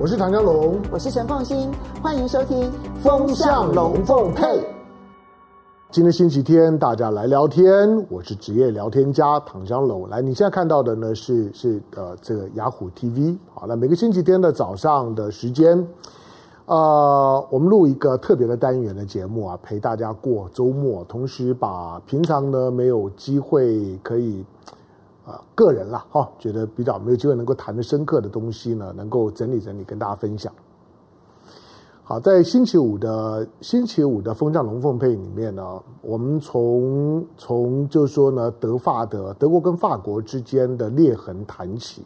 我是唐江龙，我是陈凤新，欢迎收听《风向龙凤配》。今天星期天，大家来聊天。我是职业聊天家唐江龙。来，你现在看到的呢是是呃这个雅虎 TV。好了，每个星期天的早上的时间，呃，我们录一个特别的单元的节目啊，陪大家过周末，同时把平常呢没有机会可以。啊，个人啦，哈，觉得比较没有机会能够谈得深刻的东西呢，能够整理整理跟大家分享。好，在星期五的星期五的风向龙凤配里面呢，我们从从就是说呢，德法的德国跟法国之间的裂痕谈起。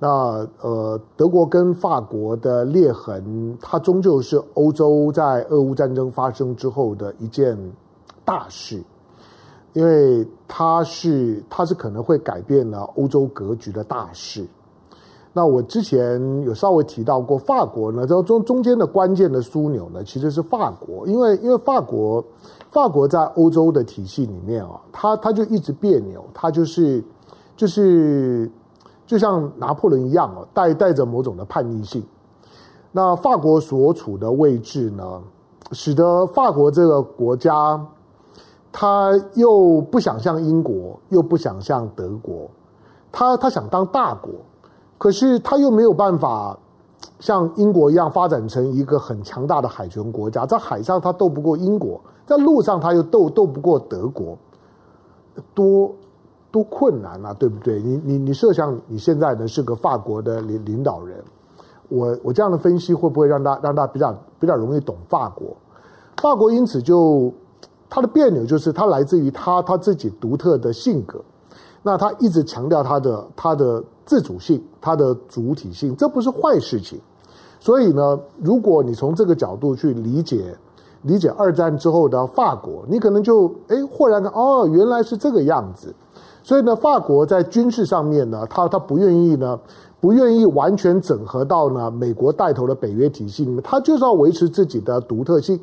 那呃，德国跟法国的裂痕，它终究是欧洲在俄乌战争发生之后的一件大事。因为它是它是可能会改变了欧洲格局的大事。那我之前有稍微提到过，法国呢，这中中间的关键的枢纽呢，其实是法国，因为因为法国法国在欧洲的体系里面啊，它它就一直别扭，它就是就是就像拿破仑一样啊，带带着某种的叛逆性。那法国所处的位置呢，使得法国这个国家。他又不想像英国，又不想像德国，他他想当大国，可是他又没有办法像英国一样发展成一个很强大的海权国家，在海上他斗不过英国，在陆上他又斗斗不过德国，多多困难啊，对不对？你你你设想你现在呢是个法国的领领导人，我我这样的分析会不会让大让大家比较比较容易懂法国？法国因此就。他的别扭就是他来自于他他自己独特的性格，那他一直强调他的他的自主性，他的主体性，这不是坏事情。所以呢，如果你从这个角度去理解理解二战之后的法国，你可能就哎豁然看哦，原来是这个样子。所以呢，法国在军事上面呢，他他不愿意呢，不愿意完全整合到呢美国带头的北约体系里面，他就是要维持自己的独特性。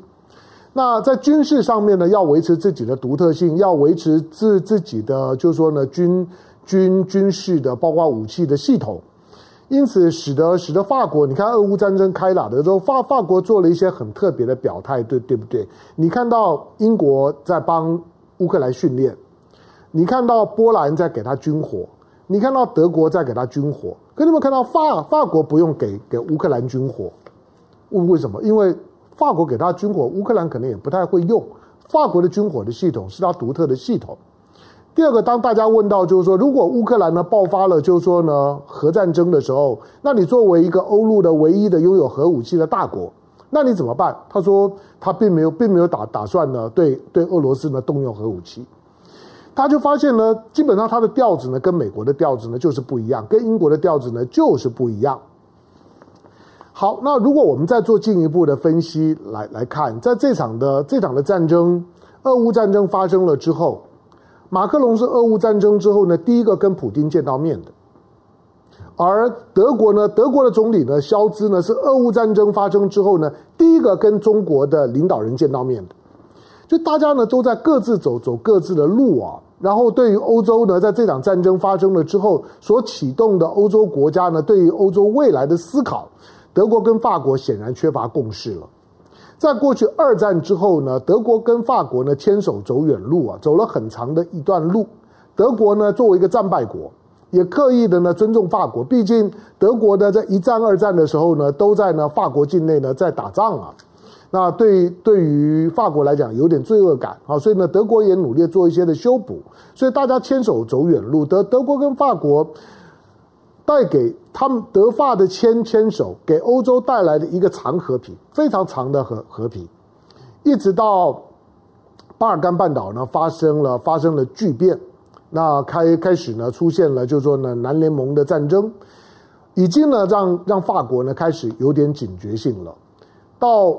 那在军事上面呢，要维持自己的独特性，要维持自自己的，就是说呢，军军军事的，包括武器的系统，因此使得使得法国，你看俄乌战争开打的时候，法法国做了一些很特别的表态，对对不对？你看到英国在帮乌克兰训练，你看到波兰在给他军火，你看到德国在给他军火，可你们看到法法国不用给给乌克兰军火，为为什么？因为法国给他军火，乌克兰可能也不太会用。法国的军火的系统是他独特的系统。第二个，当大家问到就是说，如果乌克兰呢爆发了就是说呢核战争的时候，那你作为一个欧陆的唯一的拥有核武器的大国，那你怎么办？他说他并没有并没有打打算呢对对俄罗斯呢动用核武器。他就发现呢，基本上他的调子呢跟美国的调子呢就是不一样，跟英国的调子呢就是不一样。好，那如果我们再做进一步的分析来来看，在这场的这场的战争，俄乌战争发生了之后，马克龙是俄乌战争之后呢第一个跟普京见到面的，而德国呢，德国的总理呢，肖兹呢是俄乌战争发生之后呢第一个跟中国的领导人见到面的，就大家呢都在各自走走各自的路啊，然后对于欧洲呢，在这场战争发生了之后所启动的欧洲国家呢，对于欧洲未来的思考。德国跟法国显然缺乏共识了。在过去二战之后呢，德国跟法国呢牵手走远路啊，走了很长的一段路。德国呢作为一个战败国，也刻意的呢尊重法国，毕竟德国呢在一战、二战的时候呢都在呢法国境内呢在打仗啊。那对对于法国来讲有点罪恶感啊，所以呢德国也努力做一些的修补。所以大家牵手走远路，德德国跟法国。带给他们德法的牵牵手，给欧洲带来的一个长和平，非常长的和和平，一直到巴尔干半岛呢发生了发生了巨变，那开开始呢出现了就说呢南联盟的战争，已经呢让让法国呢开始有点警觉性了。到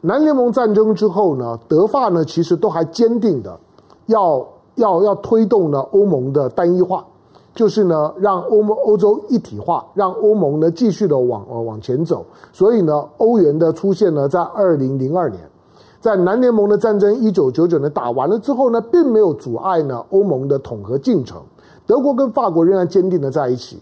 南联盟战争之后呢，德法呢其实都还坚定的要要要推动呢欧盟的单一化。就是呢，让欧盟欧洲一体化，让欧盟呢继续的往往前走。所以呢，欧元的出现呢，在二零零二年，在南联盟的战争一九九九年打完了之后呢，并没有阻碍呢欧盟的统合进程。德国跟法国仍然坚定的在一起。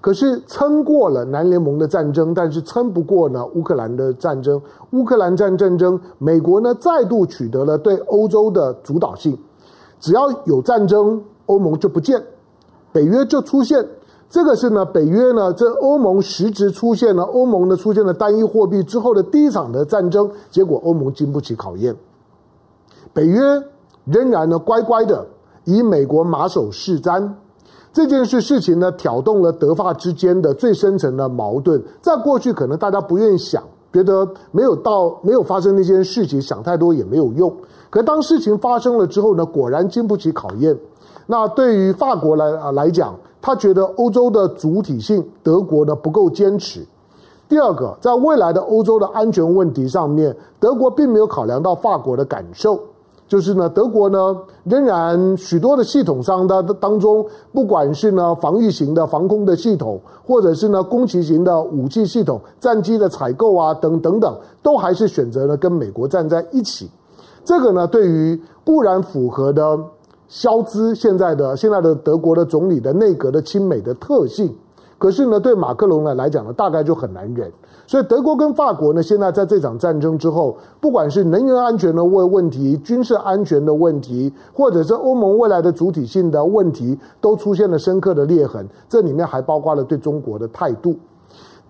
可是撑过了南联盟的战争，但是撑不过呢乌克兰的战争。乌克兰战战争，美国呢再度取得了对欧洲的主导性。只要有战争，欧盟就不见，北约就出现。这个是呢，北约呢，这欧盟实质出现了，欧盟呢出现了单一货币之后的第一场的战争，结果欧盟经不起考验，北约仍然呢乖乖的以美国马首是瞻。这件事事情呢挑动了德法之间的最深层的矛盾，在过去可能大家不愿意想，觉得没有到没有发生那件事情，想太多也没有用。可当事情发生了之后呢，果然经不起考验。那对于法国来啊来讲，他觉得欧洲的主体性，德国呢不够坚持。第二个，在未来的欧洲的安全问题上面，德国并没有考量到法国的感受，就是呢，德国呢仍然许多的系统上的当中，不管是呢防御型的防空的系统，或者是呢攻击型的武器系统、战机的采购啊等等等，都还是选择了跟美国站在一起。这个呢，对于固然符合的。肖兹现在的现在的德国的总理的内阁的亲美的特性，可是呢，对马克龙呢来讲呢，大概就很难忍。所以德国跟法国呢，现在在这场战争之后，不管是能源安全的问问题、军事安全的问题，或者是欧盟未来的主体性的问题，都出现了深刻的裂痕。这里面还包括了对中国的态度。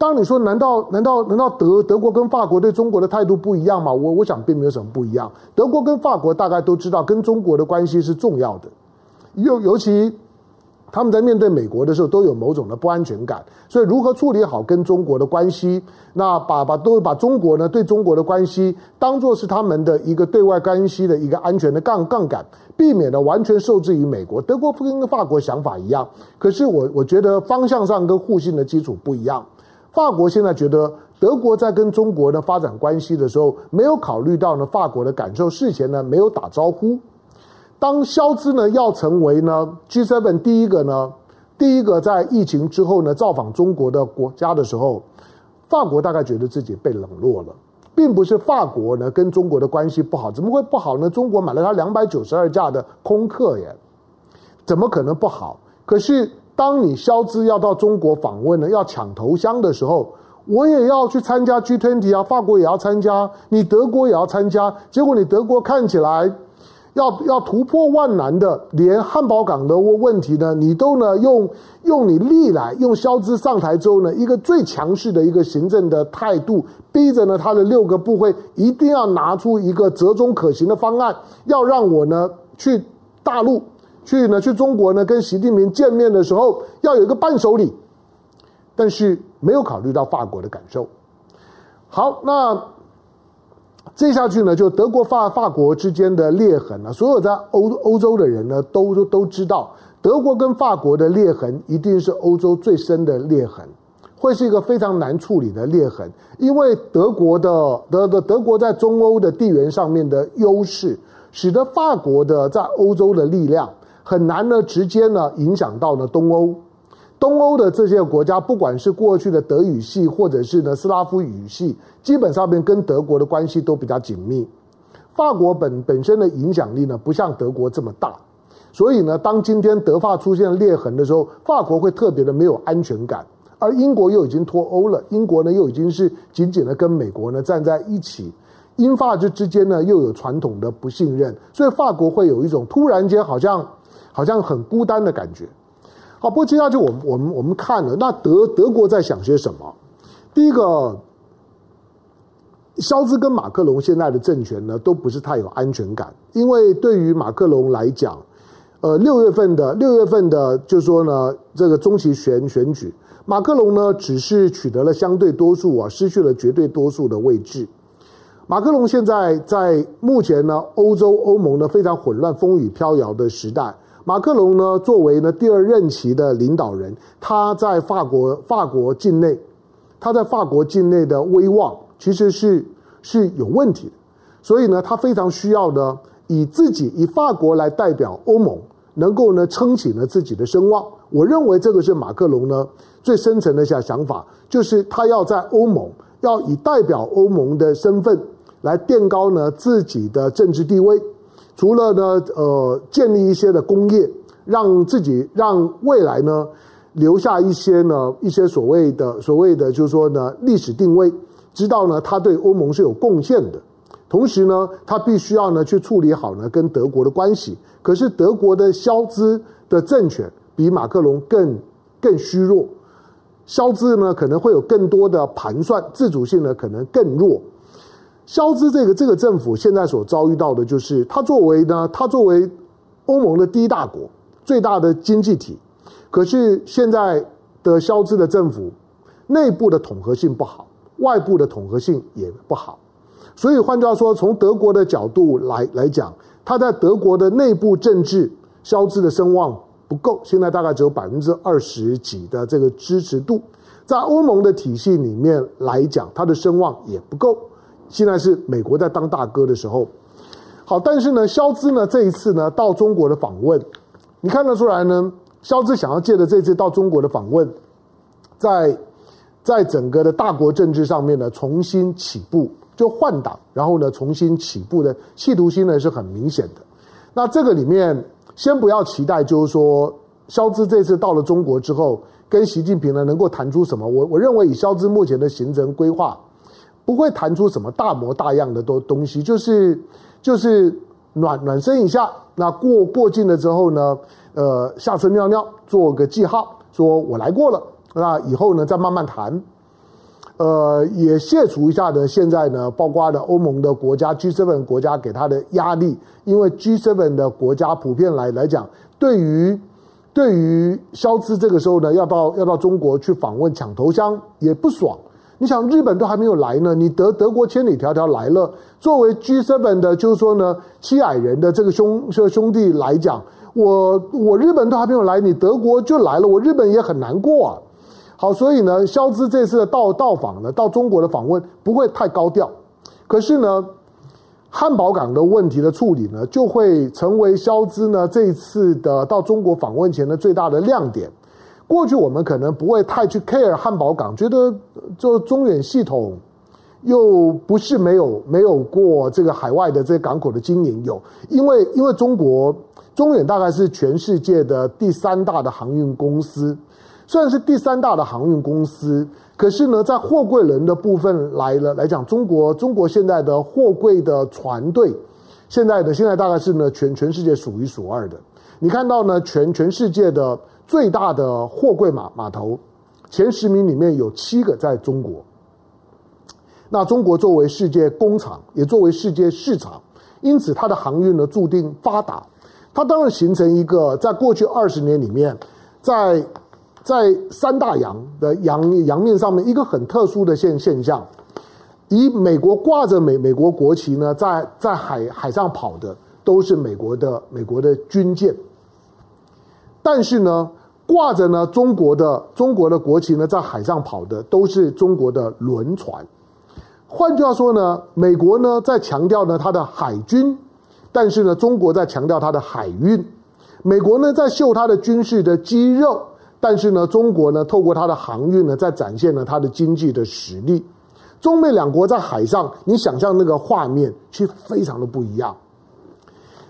当你说，难道难道难道德德国跟法国对中国的态度不一样吗？我我想并没有什么不一样。德国跟法国大概都知道，跟中国的关系是重要的，尤尤其他们在面对美国的时候，都有某种的不安全感。所以，如何处理好跟中国的关系，那把把都把中国呢对中国的关系当做是他们的一个对外关系的一个安全的杠杠杆，避免了完全受制于美国。德国跟法国想法一样，可是我我觉得方向上跟互信的基础不一样。法国现在觉得德国在跟中国的发展关系的时候，没有考虑到呢法国的感受，事前呢没有打招呼。当肖兹呢要成为呢 G7 第一个呢第一个在疫情之后呢造访中国的国家的时候，法国大概觉得自己被冷落了，并不是法国呢跟中国的关系不好，怎么会不好呢？中国买了他两百九十二架的空客耶，怎么可能不好？可是。当你肖兹要到中国访问呢，要抢头香的时候，我也要去参加 G20 啊，法国也要参加，你德国也要参加。结果你德国看起来要要突破万难的，连汉堡港的问题呢，你都呢用用你历来用肖兹上台之后呢，一个最强势的一个行政的态度，逼着呢他的六个部会一定要拿出一个折中可行的方案，要让我呢去大陆。去呢？去中国呢？跟习近平见面的时候，要有一个伴手礼，但是没有考虑到法国的感受。好，那接下去呢，就德国法法国之间的裂痕呢，所有在欧欧洲的人呢，都都知道，德国跟法国的裂痕一定是欧洲最深的裂痕，会是一个非常难处理的裂痕，因为德国的德的德国在中欧的地缘上面的优势，使得法国的在欧洲的力量。很难呢，直接呢影响到呢东欧，东欧的这些国家，不管是过去的德语系，或者是呢斯拉夫语系，基本上面跟德国的关系都比较紧密。法国本本身的影响力呢，不像德国这么大，所以呢，当今天德法出现裂痕的时候，法国会特别的没有安全感，而英国又已经脱欧了，英国呢又已经是紧紧的跟美国呢站在一起。英法之之间呢又有传统的不信任，所以法国会有一种突然间好像。好像很孤单的感觉。好，不过接下去我们我们我们看了，那德德国在想些什么？第一个，肖兹跟马克龙现在的政权呢，都不是太有安全感，因为对于马克龙来讲，呃，六月份的六月份的，就是说呢，这个中期选选举，马克龙呢只是取得了相对多数啊，失去了绝对多数的位置。马克龙现在在目前呢，欧洲欧盟呢非常混乱、风雨飘摇的时代。马克龙呢，作为呢第二任期的领导人，他在法国法国境内，他在法国境内的威望其实是是有问题的，所以呢，他非常需要呢以自己以法国来代表欧盟，能够呢撑起呢自己的声望。我认为这个是马克龙呢最深层的想想法，就是他要在欧盟要以代表欧盟的身份来垫高呢自己的政治地位。除了呢，呃，建立一些的工业，让自己让未来呢，留下一些呢一些所谓的所谓的就是说呢历史定位，知道呢他对欧盟是有贡献的。同时呢，他必须要呢去处理好呢跟德国的关系。可是德国的肖兹的政权比马克龙更更虚弱，肖兹呢可能会有更多的盘算，自主性呢可能更弱。肖兹这个这个政府现在所遭遇到的就是，他作为呢，他作为欧盟的第一大国、最大的经济体，可是现在的肖兹的政府内部的统合性不好，外部的统合性也不好。所以换句话说，从德国的角度来来讲，他在德国的内部政治，肖兹的声望不够，现在大概只有百分之二十几的这个支持度。在欧盟的体系里面来讲，他的声望也不够。现在是美国在当大哥的时候，好，但是呢，肖兹呢这一次呢到中国的访问，你看得出来呢，肖兹想要借着这次到中国的访问，在在整个的大国政治上面呢重新起步。就换挡，然后呢，重新起步的企图心呢是很明显的。那这个里面，先不要期待，就是说，肖兹这次到了中国之后，跟习近平呢能够谈出什么？我我认为以肖兹目前的行程规划，不会弹出什么大模大样的东东西，就是就是暖暖身一下，那过过境了之后呢，呃，下车尿尿，做个记号，说我来过了，那以后呢再慢慢谈。呃，也卸除一下呢。现在呢，包括了欧盟的国家、G7 国家给他的压力，因为 G7 的国家普遍来来讲，对于对于肖兹这个时候呢，要到要到中国去访问抢头香也不爽。你想，日本都还没有来呢，你德德国千里迢迢来了，作为 G7 的，就是说呢，七矮人的这个兄这个兄弟来讲，我我日本都还没有来，你德国就来了，我日本也很难过啊。好，所以呢，肖兹这次的到到访呢，到中国的访问不会太高调，可是呢，汉堡港的问题的处理呢，就会成为肖兹呢这一次的到中国访问前的最大的亮点。过去我们可能不会太去 care 汉堡港，觉得做中远系统又不是没有没有过这个海外的这个港口的经营有，因为因为中国中远大概是全世界的第三大的航运公司。虽然是第三大的航运公司，可是呢，在货柜轮的部分来了来讲，中国中国现在的货柜的船队，现在的现在大概是呢全全世界数一数二的。你看到呢，全全世界的最大的货柜码码头前十名里面有七个在中国。那中国作为世界工厂，也作为世界市场，因此它的航运呢注定发达。它当然形成一个在过去二十年里面，在在三大洋的洋洋面上面，一个很特殊的现现象，以美国挂着美美国国旗呢，在在海海上跑的都是美国的美国的军舰，但是呢，挂着呢中国的中国的国旗呢，在海上跑的都是中国的轮船。换句话说呢，美国呢在强调呢它的海军，但是呢中国在强调它的海运，美国呢在秀它的军事的肌肉。但是呢，中国呢，透过它的航运呢，在展现了它的经济的实力。中美两国在海上，你想象那个画面，其实非常的不一样。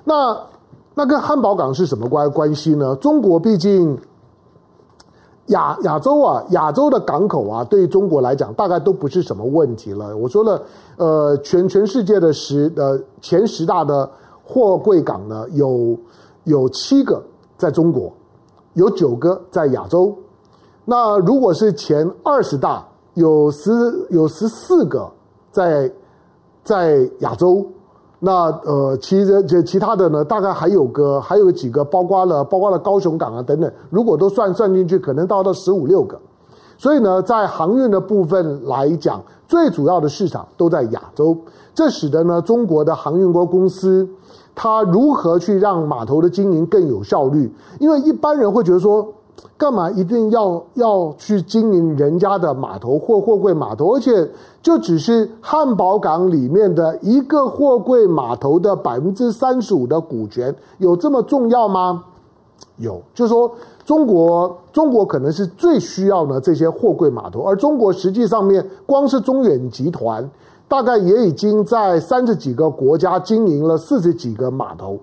那那跟汉堡港是什么关关系呢？中国毕竟亚亚洲啊，亚洲的港口啊，对于中国来讲，大概都不是什么问题了。我说了，呃，全全世界的十呃前十大的货柜港呢，有有七个在中国。有九个在亚洲，那如果是前二十大，有十有十四个在在亚洲，那呃，其实这其他的呢，大概还有个还有几个，包括了包括了高雄港啊等等，如果都算算进去，可能到到十五六个。所以呢，在航运的部分来讲，最主要的市场都在亚洲，这使得呢，中国的航运国公司。它如何去让码头的经营更有效率？因为一般人会觉得说，干嘛一定要要去经营人家的码头或货柜码头？而且就只是汉堡港里面的一个货柜码头的百分之三十五的股权，有这么重要吗？有，就是说中国中国可能是最需要呢这些货柜码头，而中国实际上面光是中远集团。大概也已经在三十几个国家经营了四十几个码头，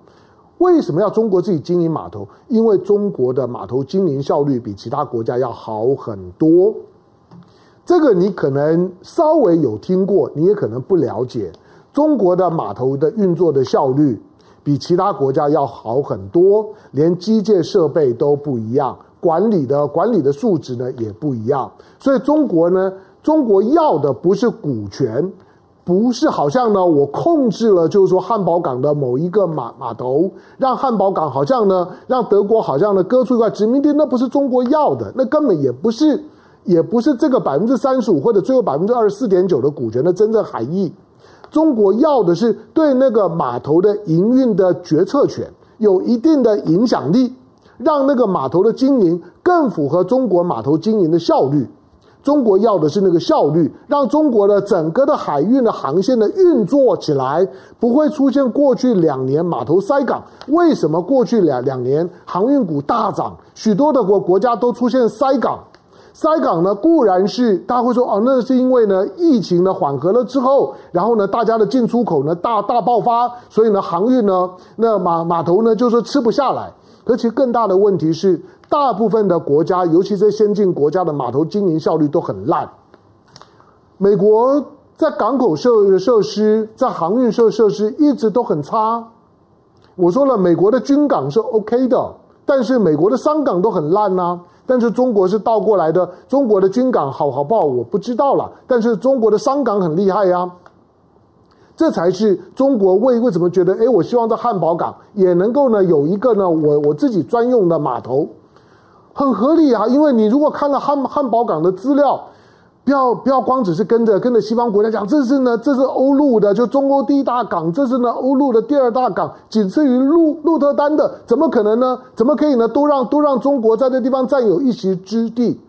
为什么要中国自己经营码头？因为中国的码头经营效率比其他国家要好很多。这个你可能稍微有听过，你也可能不了解。中国的码头的运作的效率比其他国家要好很多，连机械设备都不一样，管理的管理的素质呢也不一样。所以中国呢，中国要的不是股权。不是，好像呢，我控制了，就是说汉堡港的某一个码码头，让汉堡港好像呢，让德国好像呢割出一块殖民地，那不是中国要的，那根本也不是，也不是这个百分之三十五或者最后百分之二十四点九的股权的真正含义。中国要的是对那个码头的营运的决策权有一定的影响力，让那个码头的经营更符合中国码头经营的效率。中国要的是那个效率，让中国的整个的海运的航线的运作起来，不会出现过去两年码头塞港。为什么过去两两年航运股大涨，许多的国国家都出现塞港？塞港呢，固然是大家会说哦，那是因为呢疫情呢缓和了之后，然后呢大家的进出口呢大大爆发，所以呢航运呢那码码头呢就是吃不下来。而且更大的问题是。大部分的国家，尤其是先进国家的码头经营效率都很烂。美国在港口设设施、在航运设设施一直都很差。我说了，美国的军港是 OK 的，但是美国的商港都很烂呐、但是中国是倒过来的，中国的军港好好不好我不知道了，但是中国的商港很厉害呀、这才是中国为为什么觉得，哎，我希望在汉堡港也能够呢有一个呢我我自己专用的码头。很合理啊，因为你如果看了汉汉堡港的资料，不要不要光只是跟着跟着西方国家讲，这是呢这是欧陆的，就中欧第一大港，这是呢欧陆的第二大港，仅次于鹿鹿特丹的，怎么可能呢？怎么可以呢？都让都让中国在这地方占有一席之地？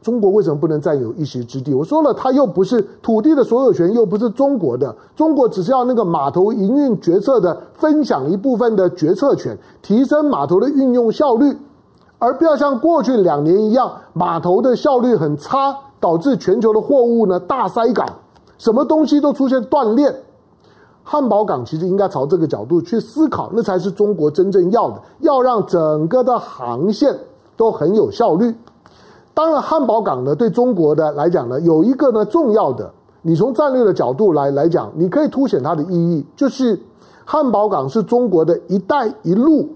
中国为什么不能占有一席之地？我说了，它又不是土地的所有权，又不是中国的，中国只是要那个码头营运决策的分享一部分的决策权，提升码头的运用效率。而不要像过去两年一样，码头的效率很差，导致全球的货物呢大塞港，什么东西都出现断裂。汉堡港其实应该朝这个角度去思考，那才是中国真正要的，要让整个的航线都很有效率。当然，汉堡港呢对中国的来讲呢有一个呢重要的，你从战略的角度来来讲，你可以凸显它的意义，就是汉堡港是中国的一带一路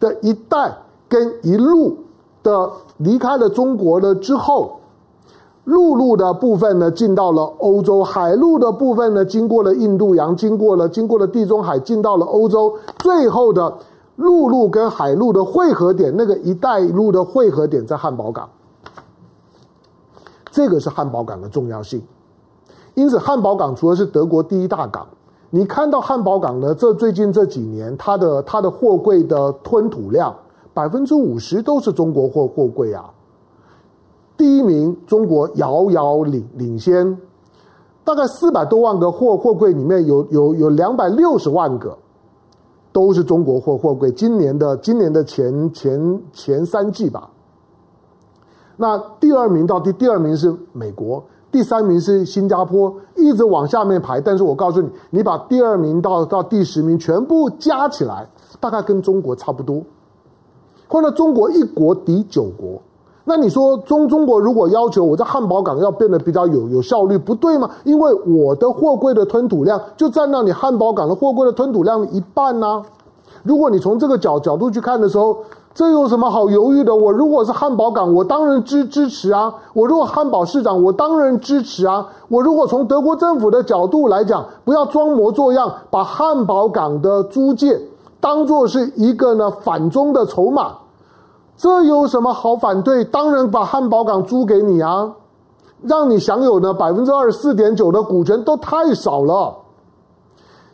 的一带。跟一路的离开了中国了之后，陆路的部分呢进到了欧洲，海路的部分呢经过了印度洋，经过了经过了地中海进到了欧洲，最后的陆路跟海路的汇合点，那个一带一路的汇合点在汉堡港，这个是汉堡港的重要性。因此，汉堡港除了是德国第一大港，你看到汉堡港呢，这最近这几年它的它的货柜的吞吐量。百分之五十都是中国货货柜啊，第一名中国遥遥领领先，大概四百多万个货货柜里面有有有两百六十万个都是中国货货柜。今年的今年的前前前三季吧，那第二名到第第二名是美国，第三名是新加坡，一直往下面排。但是我告诉你，你把第二名到到第十名全部加起来，大概跟中国差不多。或者中国一国抵九国，那你说中中国如果要求我在汉堡港要变得比较有有效率，不对吗？因为我的货柜的吞吐量就占到你汉堡港的货柜的吞吐量一半呢、如果你从这个角角度去看的时候，这有什么好犹豫的？我如果是汉堡港，我当然支支持啊。我如果汉堡市长，我当然支持啊。我如果从德国政府的角度来讲，不要装模作样，把汉堡港的租借。当做是一个呢反中的筹码，这有什么好反对？当然把汉堡港租给你啊，让你享有呢百分之二十四点九的股权都太少了。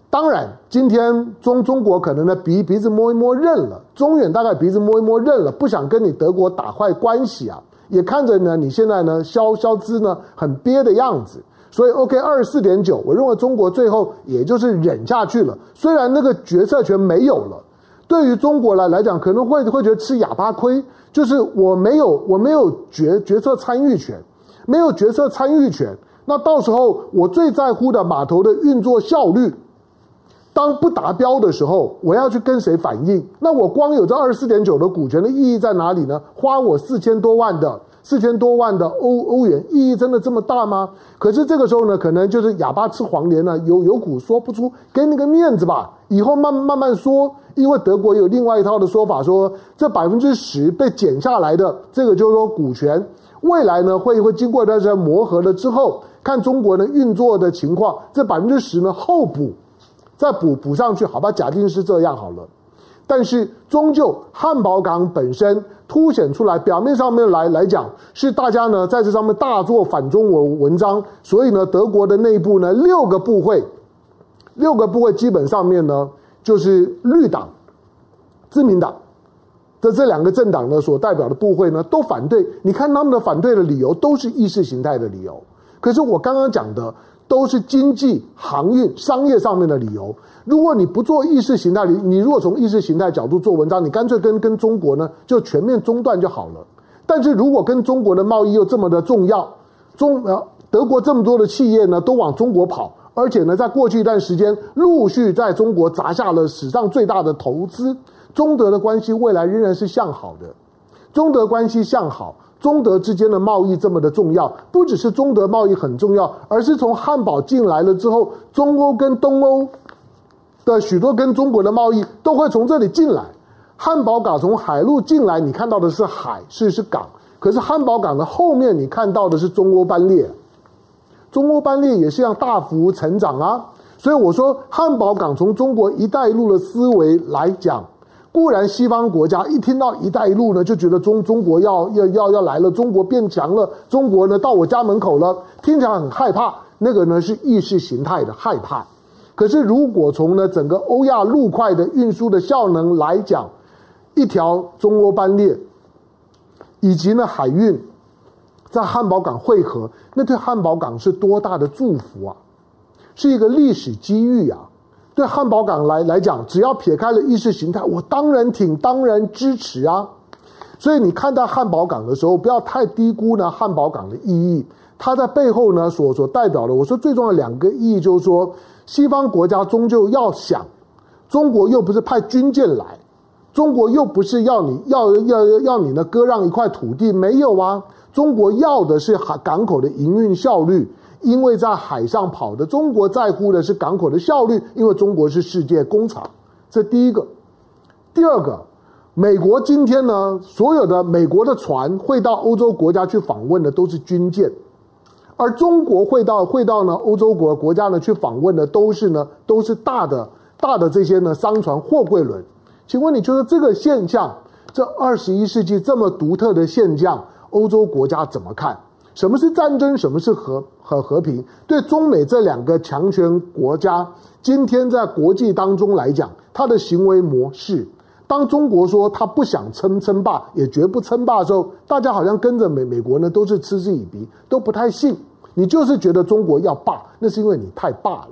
当然，今天中中国可能呢鼻鼻子摸一摸认了，中远大概鼻子摸一摸认了，不想跟你德国打坏关系啊，也看着呢你现在呢消消资呢很憋的样子。所以，OK，二十四点九，我认为中国最后也就是忍下去了。虽然那个决策权没有了，对于中国来来讲，可能会会觉得吃哑巴亏，就是我没有我没有决决策参与权，没有决策参与权。那到时候我最在乎的码头的运作效率，当不达标的时候，我要去跟谁反映？那我光有这二十四点九的股权的意义在哪里呢？花我四千多万的四千多万的欧欧元，意义真的这么大吗？可是这个时候呢，可能就是哑巴吃黄连呢，有有苦说不出，给你个面子吧，以后慢慢慢说。因为德国有另外一套的说法说，说这百分之十被减下来的这个就是说股权，未来呢会会经过大家磨合了之后，看中国的运作的情况，这百分之十呢后补。再补补上去，好吧，假定是这样好了。但是终究汉堡港本身凸显出来，表面上面来来讲，是大家呢在这上面大做反中文文章。所以呢，德国的内部呢六个部会，六个部会基本上面呢就是绿党、自民党的这两个政党呢所代表的部会呢都反对。你看他们的反对的理由都是意识形态的理由。可是我刚刚讲的。都是经济、航运、商业上面的理由。如果你不做意识形态，你你如果从意识形态角度做文章，你干脆跟跟中国呢就全面中断就好了。但是如果跟中国的贸易又这么的重要，中呃德国这么多的企业呢都往中国跑，而且呢在过去一段时间陆续在中国砸下了史上最大的投资，中德的关系未来仍然是向好的。中德关系向好。中德之间的贸易这么的重要，不只是中德贸易很重要，而是从汉堡进来了之后，中欧跟东欧的许多跟中国的贸易都会从这里进来。汉堡港从海路进来，你看到的是海，是是港，可是汉堡港的后面你看到的是中欧班列，中欧班列也是要大幅成长啊。所以我说，汉堡港从中国“一带一路”的思维来讲。固然，西方国家一听到“一带一路”呢，就觉得中中国要要要要来了，中国变强了，中国呢到我家门口了，听起来很害怕。那个呢是意识形态的害怕。可是，如果从呢整个欧亚陆块的运输的效能来讲，一条中欧班列，以及呢海运在汉堡港汇合，那对汉堡港是多大的祝福啊！是一个历史机遇啊！对汉堡港来来讲，只要撇开了意识形态，我当然挺，当然支持啊。所以你看到汉堡港的时候，不要太低估呢汉堡港的意义。它在背后呢所所代表的，我说最重要的两个意义就是说，西方国家终究要想，中国又不是派军舰来，中国又不是要你要要要你呢割让一块土地，没有啊，中国要的是海港口的营运效率。因为在海上跑的中国在乎的是港口的效率，因为中国是世界工厂，这第一个。第二个，美国今天呢，所有的美国的船会到欧洲国家去访问的都是军舰，而中国会到会到呢欧洲国国家呢去访问的都是呢都是大的大的这些呢商船货柜轮。请问你觉得这个现象，这二十一世纪这么独特的现象，欧洲国家怎么看？什么是战争？什么是和和和平？对中美这两个强权国家，今天在国际当中来讲，它的行为模式，当中国说他不想称称霸，也绝不称霸的时候，大家好像跟着美美国呢，都是嗤之以鼻，都不太信。你就是觉得中国要霸，那是因为你太霸了。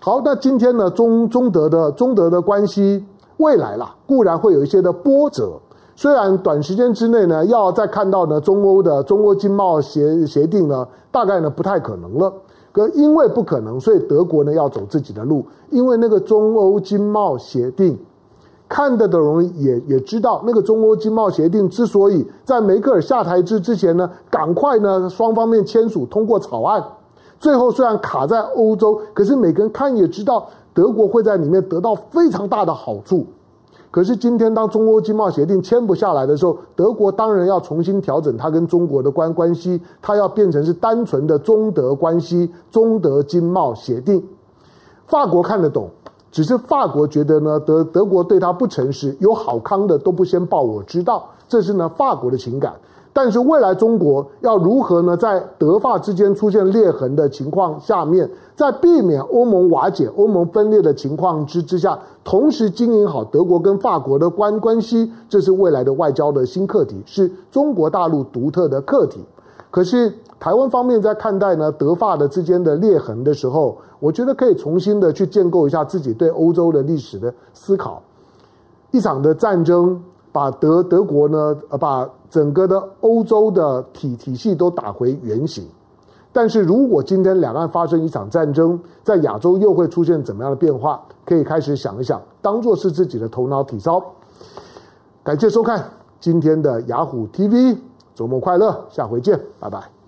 好，那今天呢，中中德的中德的关系，未来啦，固然会有一些的波折。虽然短时间之内呢，要再看到呢中欧的中欧经贸协协定呢，大概呢不太可能了。可因为不可能，所以德国呢要走自己的路。因为那个中欧经贸协定，看得的人也也知道，那个中欧经贸协定之所以在梅克尔下台之之前呢，赶快呢双方面签署通过草案，最后虽然卡在欧洲，可是每个人看也知道，德国会在里面得到非常大的好处。可是今天，当中欧经贸协定签不下来的时候，德国当然要重新调整它跟中国的关关系，它要变成是单纯的中德关系，中德经贸协定。法国看得懂，只是法国觉得呢，德德国对他不诚实，有好康的都不先报我知道，这是呢法国的情感。但是未来中国要如何呢？在德法之间出现裂痕的情况下面，在避免欧盟瓦解、欧盟分裂的情况之之下，同时经营好德国跟法国的关关系，这是未来的外交的新课题，是中国大陆独特的课题。可是台湾方面在看待呢德法的之间的裂痕的时候，我觉得可以重新的去建构一下自己对欧洲的历史的思考。一场的战争把德德国呢，呃把。整个的欧洲的体体系都打回原形，但是如果今天两岸发生一场战争，在亚洲又会出现怎么样的变化？可以开始想一想，当做是自己的头脑体操。感谢收看今天的雅虎 TV，周末快乐，下回见，拜拜。